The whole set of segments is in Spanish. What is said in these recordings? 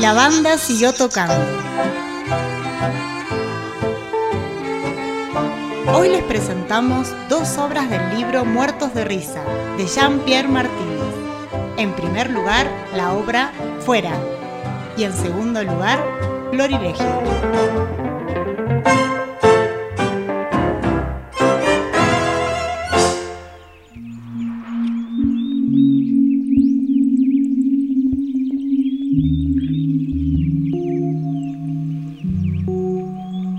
la banda siguió tocando. Hoy les presentamos dos obras del libro Muertos de Risa, de Jean-Pierre Martínez. En primer lugar, la obra Fuera. Y en segundo lugar, Florilegio.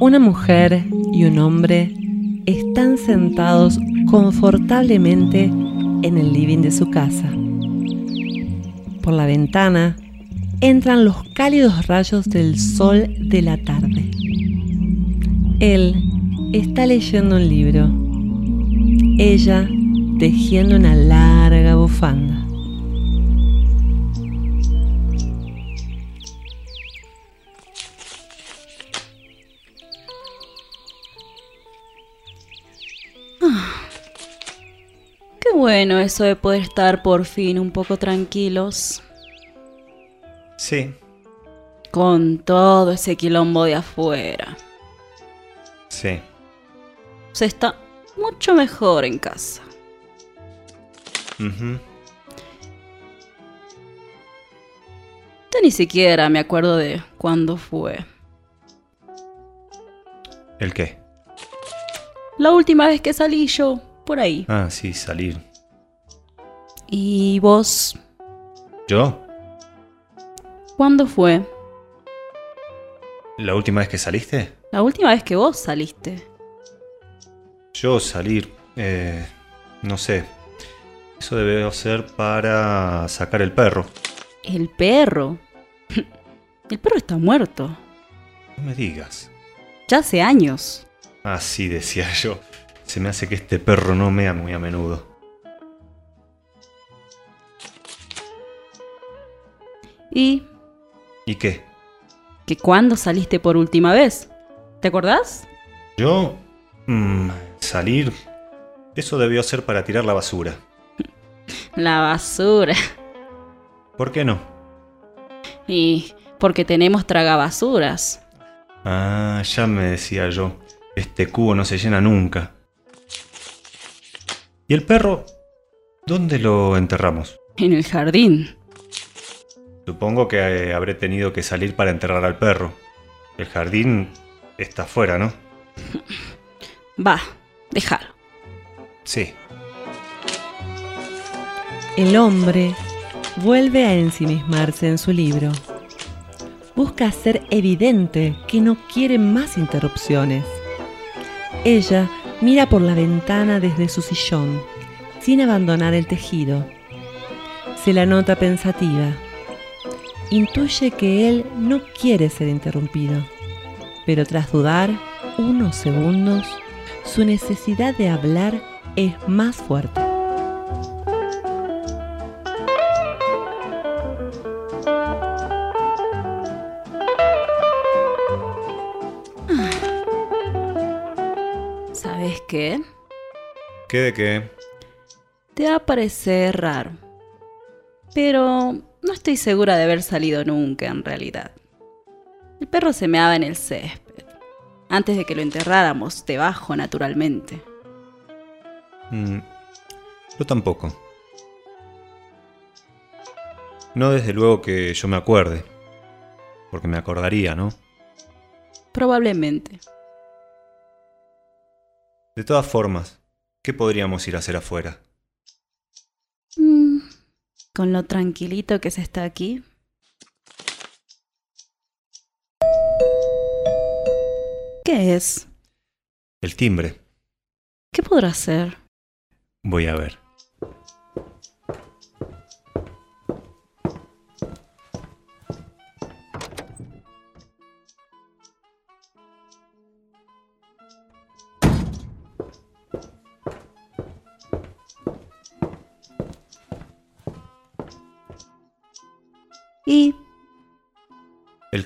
Una mujer y un hombre están sentados confortablemente en el living de su casa. Por la ventana entran los cálidos rayos del sol de la tarde. Él está leyendo un libro. Ella tejiendo una larga bufanda. Bueno eso de poder estar por fin un poco tranquilos Sí, con todo ese quilombo de afuera. sí. Se está mucho mejor en casa. ujú. Ya ni siquiera me acuerdo de cuándo fue. ¿El qué? La última vez que salí yo, por ahí. Ah, sí, salir. ¿Y vos? ¿Yo? ¿Cuándo fue? ¿La última vez que saliste? La última vez que vos saliste. Yo salir. Eh, no sé. Eso debe ser para sacar el perro. El perro. El perro está muerto. No me digas. Ya hace años. Así decía yo. Se me hace que este perro no mea muy a menudo. ¿Y ¿Y qué? que cuándo saliste por última vez? ¿Te acordás? Yo... mm, salir... Eso debió ser para tirar la basura. La basura. ¿Por qué no? Y porque tenemos tragabasuras. Ah, ya me decía yo. Este cubo no se llena nunca. ¿Y el perro? ¿Dónde lo enterramos? En el jardín. Supongo que eh, habré tenido que salir para enterrar al perro. El jardín está afuera, ¿no? Va, déjalo. Sí. El hombre vuelve a ensimismarse en su libro. Busca hacer evidente que no quiere más interrupciones. Ella mira por la ventana desde su sillón, sin abandonar el tejido. Se la nota pensativa. Intuye que él no quiere ser interrumpido, pero tras dudar unos segundos, su necesidad de hablar es más fuerte. ¿Sabes qué? ¿Qué de qué? Te va a parecer raro. Pero no estoy segura de haber salido nunca en realidad. El perro se meaba en el césped. Antes de que lo enterráramos debajo naturalmente. Mm, yo tampoco. No desde luego que yo me acuerde. Porque me acordaría, ¿no? Probablemente. De todas formas, ¿qué podríamos ir a hacer afuera? Con lo tranquilito que se está aquí. ¿Qué es? El timbre. ¿Qué podrá ser? Voy a ver.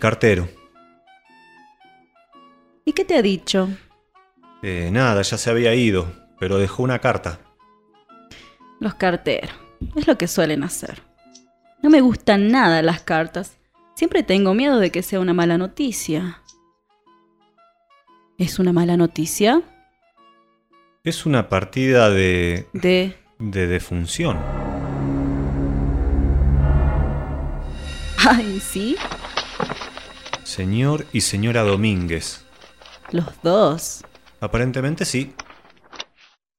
Cartero. ¿y qué te ha dicho? Eh, nada, ya se había ido, pero dejó una carta. Los carteros. Es lo que suelen hacer. No me gustan nada las cartas. Siempre tengo miedo de que sea una mala noticia. ¿Es una mala noticia? Es una partida de... De... de defunción. Ay, ¿sí? Señor y señora Domínguez. Los dos. Aparentemente sí,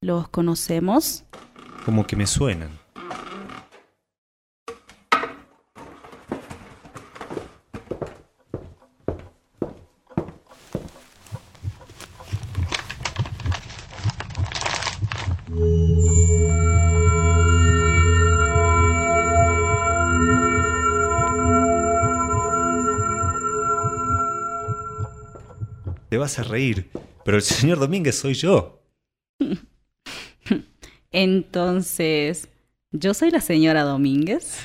¿Los conocemos? como que me suenan. A reír, pero el señor Domínguez soy yo. Entonces, ¿yo soy la señora Domínguez?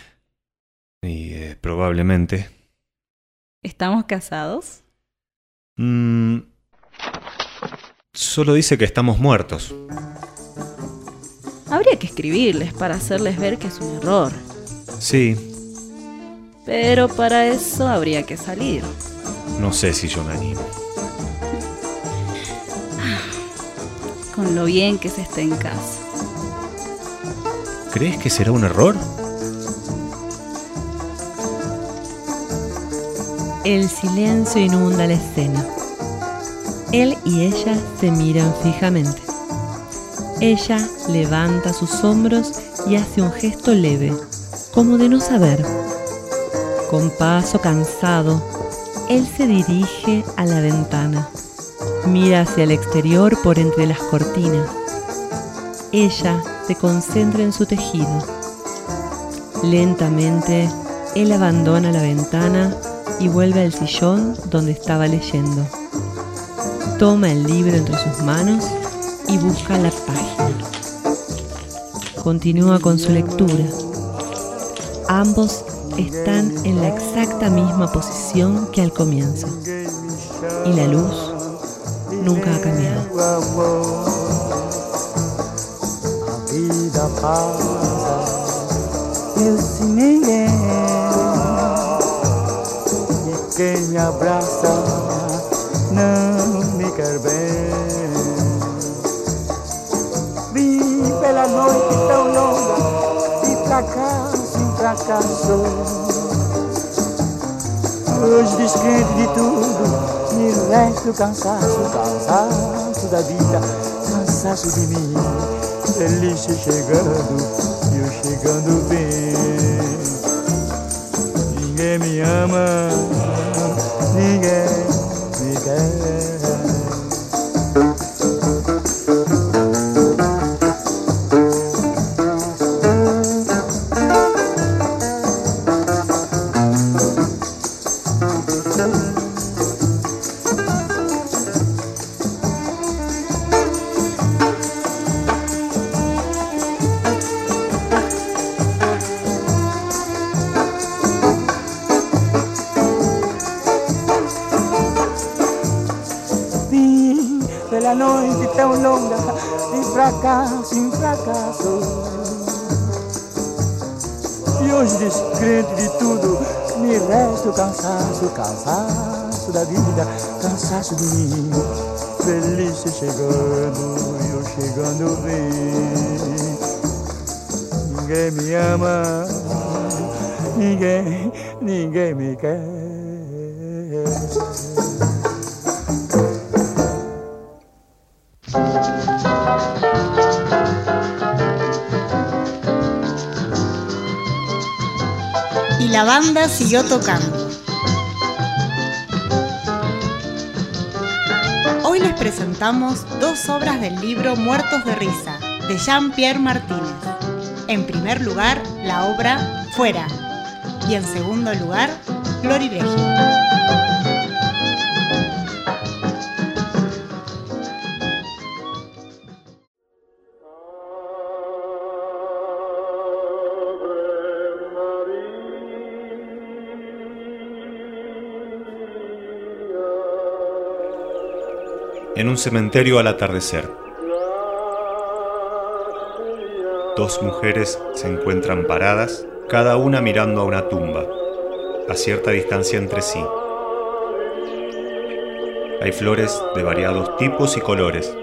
Y eh, probablemente. ¿Estamos casados? Mm, solo dice que estamos muertos. Habría que escribirles para hacerles ver que es un error. Sí, Pero para eso habría que salir. no sé si yo me animo. Con lo bien que se está en casa. ¿Crees que será un error? El silencio inunda la escena. Él y ella se miran fijamente. Ella levanta sus hombros y hace un gesto leve, como de no saber. Con paso cansado, él se dirige a la ventana. Mira hacia el exterior por entre las cortinas. Ella se concentra en su tejido. Lentamente, él abandona la ventana y vuelve al sillón donde estaba leyendo. Toma el libro entre sus manos y busca la página. Continúa con su lectura. Ambos están en la exacta misma posición que al comienzo. Y la luz nunca ha cambiado. vida passa eu sem ninguém e quem me abraça não me quer bem. Vim pela noite tão longa e fracasso em fracasso. Hoje descrente de tudo me resta o cansaço cansaço da vida cansaço de mim Delícia chegando e eu chegando bem. Ninguém me ama, ninguém me quer. De fracasso em fracasso. E hoje descrente de tudo, me resta o cansaço, cansaço da vida, cansaço de mim. Feliz chegando, eu chegando bem. Ninguém me ama, ninguém, ninguém me quer. La banda siguió tocando. Hoy les presentamos dos obras del libro Muertos de Risa, de Jean-Pierre Martínez. En primer lugar, la obra Fuera. Y en segundo lugar, Florilegio. En un cementerio al atardecer. Dos mujeres se encuentran paradas, cada una mirando a una tumba. a cierta distancia entre sí. Hay flores de variados tipos y colores.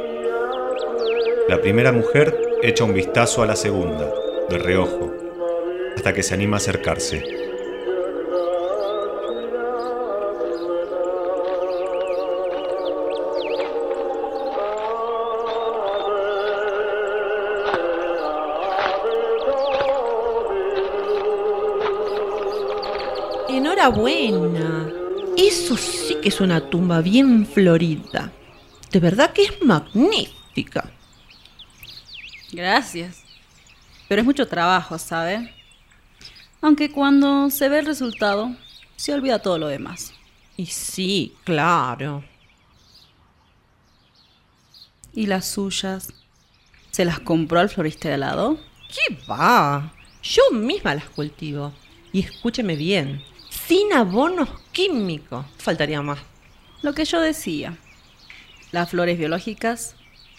La primera mujer echa un vistazo a la segunda, de reojo, hasta que se anima a acercarse. Enhorabuena. Eso sí que es una tumba bien florida. De verdad que es magnífica. Gracias. Pero es mucho trabajo, ¿sabe? Aunque cuando se ve el resultado, se olvida todo lo demás. Y sí, claro. ¿Y las suyas? ¿Se las compró al florista de al lado? ¿Qué va? Yo misma las cultivo. Y escúcheme bien, sin abonos químicos. Faltaría más. Lo que yo decía. Las flores biológicas,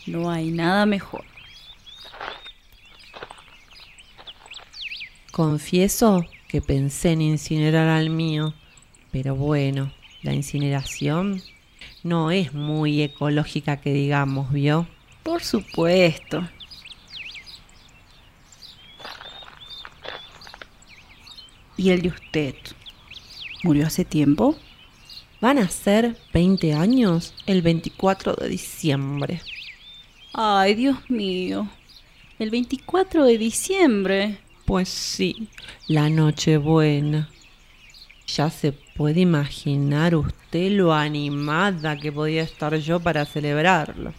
no hay nada mejor. Confieso que pensé en incinerar al mío, pero bueno, la incineración no es muy ecológica que digamos, ¿vio? Por supuesto. ¿Y el de usted? ¿Murió hace tiempo? Van a ser 20 años el 24 de diciembre. Ay, Dios mío. El 24 de diciembre. Pues sí, la Nochebuena. Ya se puede imaginar usted lo animada que podía estar yo para celebrarlo.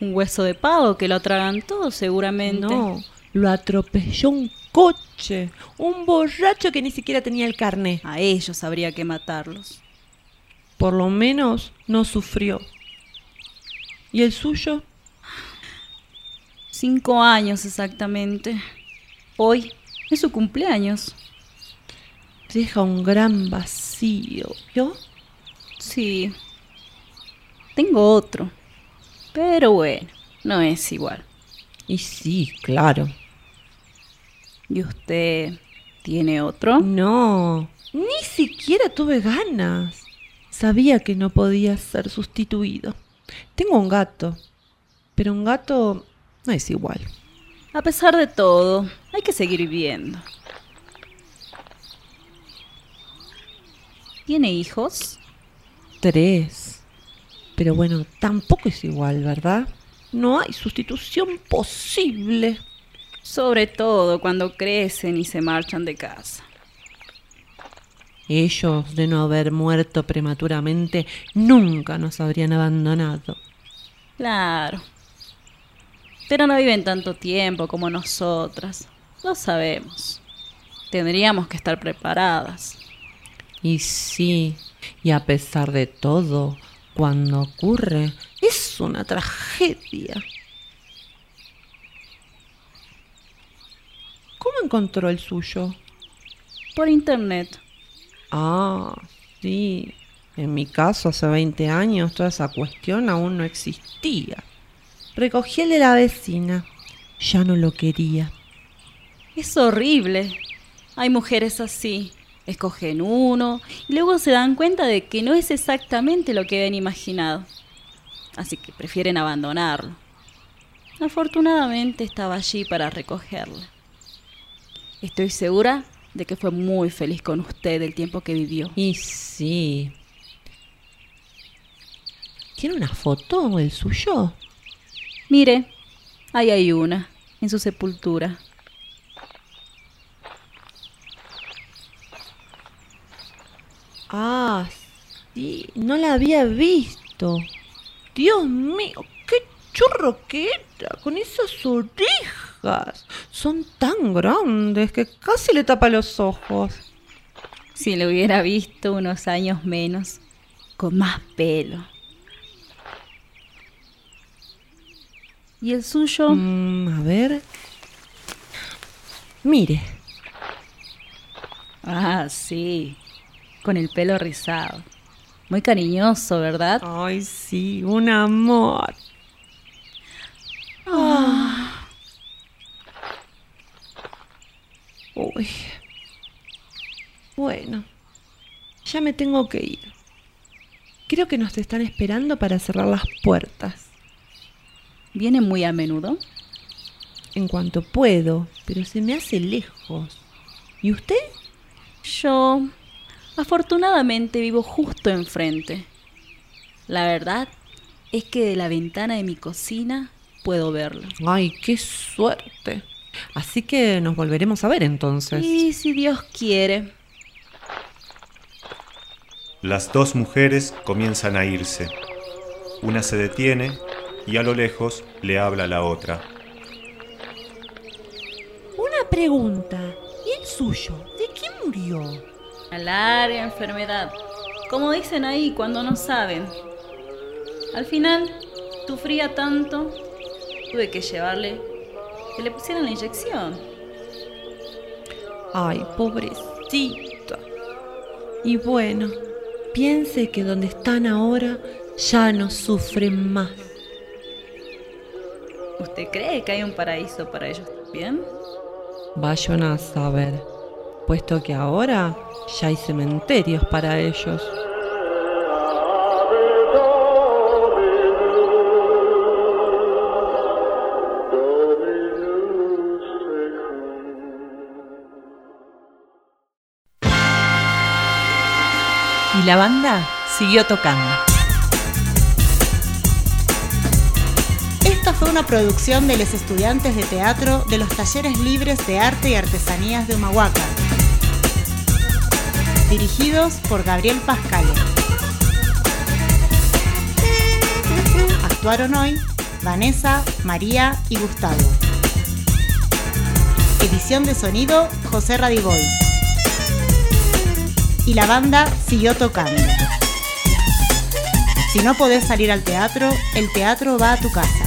Un hueso de pavo que lo atragantó, seguramente. No, lo atropelló un coche, un borracho que ni siquiera tenía el carné. A ellos habría que matarlos. Por lo menos no sufrió. ¿Y el suyo? Cinco años exactamente. Hoy es su cumpleaños. Deja un gran vacío, ¿yo? Sí. Tengo otro. Pero bueno, no es igual. Y sí, claro. ¿Y usted tiene otro? No, ni siquiera tuve ganas. Sabía que no podía ser sustituido. Tengo un gato, pero un gato no es igual. A pesar de todo, hay que seguir viviendo. ¿Tiene hijos? Tres. Pero bueno, tampoco es igual, ¿verdad? No hay sustitución posible. Sobre todo cuando crecen y se marchan de casa. Ellos, de no haber muerto prematuramente, nunca nos habrían abandonado. Claro. Pero no viven tanto tiempo como nosotras. Lo sabemos. Tendríamos que estar preparadas. Y sí, y a pesar de todo, cuando ocurre, es una tragedia. ¿Cómo encontró el suyo? Por internet. Ah, sí. En mi caso, hace 20 años, toda esa cuestión aún no existía. Recogí el de la vecina. Ya no lo quería. Es horrible. Hay mujeres así. Escogen uno y luego se dan cuenta de que no es exactamente lo que habían imaginado. Así que prefieren abandonarlo. Afortunadamente estaba allí para recogerla. Estoy segura de que fue muy feliz con usted el tiempo que vivió. Y sí. ¿Tiene una foto el suyo? Mire, ahí hay una, en su sepultura. Ah, sí, no la había visto. Dios mío, qué churro que era, con esas orejas. Son tan grandes que casi le tapa los ojos. Si le hubiera visto unos años menos, con más pelo. ¿Y el suyo? Mm, a ver. Mire. Ah, sí. Con el pelo rizado. Muy cariñoso, ¿verdad? Ay, sí, un amor. Ah. Oh, Uy. Bueno, ya me tengo que ir. Creo que nos están esperando para cerrar las puertas. ¿Viene muy a menudo? En cuanto puedo, pero se me hace lejos. ¿Y usted? Yo, afortunadamente, vivo justo enfrente. La verdad es que de la ventana de mi cocina puedo verlo. Ay, qué suerte. Así que nos volveremos a ver entonces. Y si Dios quiere. Las dos mujeres comienzan a irse. Una se detiene y a lo lejos le habla a la otra. Una pregunta. ¿Y el suyo? ¿De qué murió? A larga enfermedad. Como dicen ahí cuando no saben. Al final, sufría tanto, tuve que llevarle que le pusieran la inyección. Ay, pobrecita. Y bueno, piense que donde están ahora ya no sufren más. ¿Usted cree que hay un paraíso para ellos también? Vayan a saber, puesto que ahora ya hay cementerios para ellos. La banda siguió tocando. Esta fue una producción de los estudiantes de teatro de los Talleres Libres de Arte y Artesanías de Humahuaca, dirigidos por Gabriel Pascal. Actuaron hoy Vanessa, María y Gustavo. Edición de sonido José Radigoy. Y la banda siguió tocando. Si no podés salir al teatro, el teatro va a tu casa.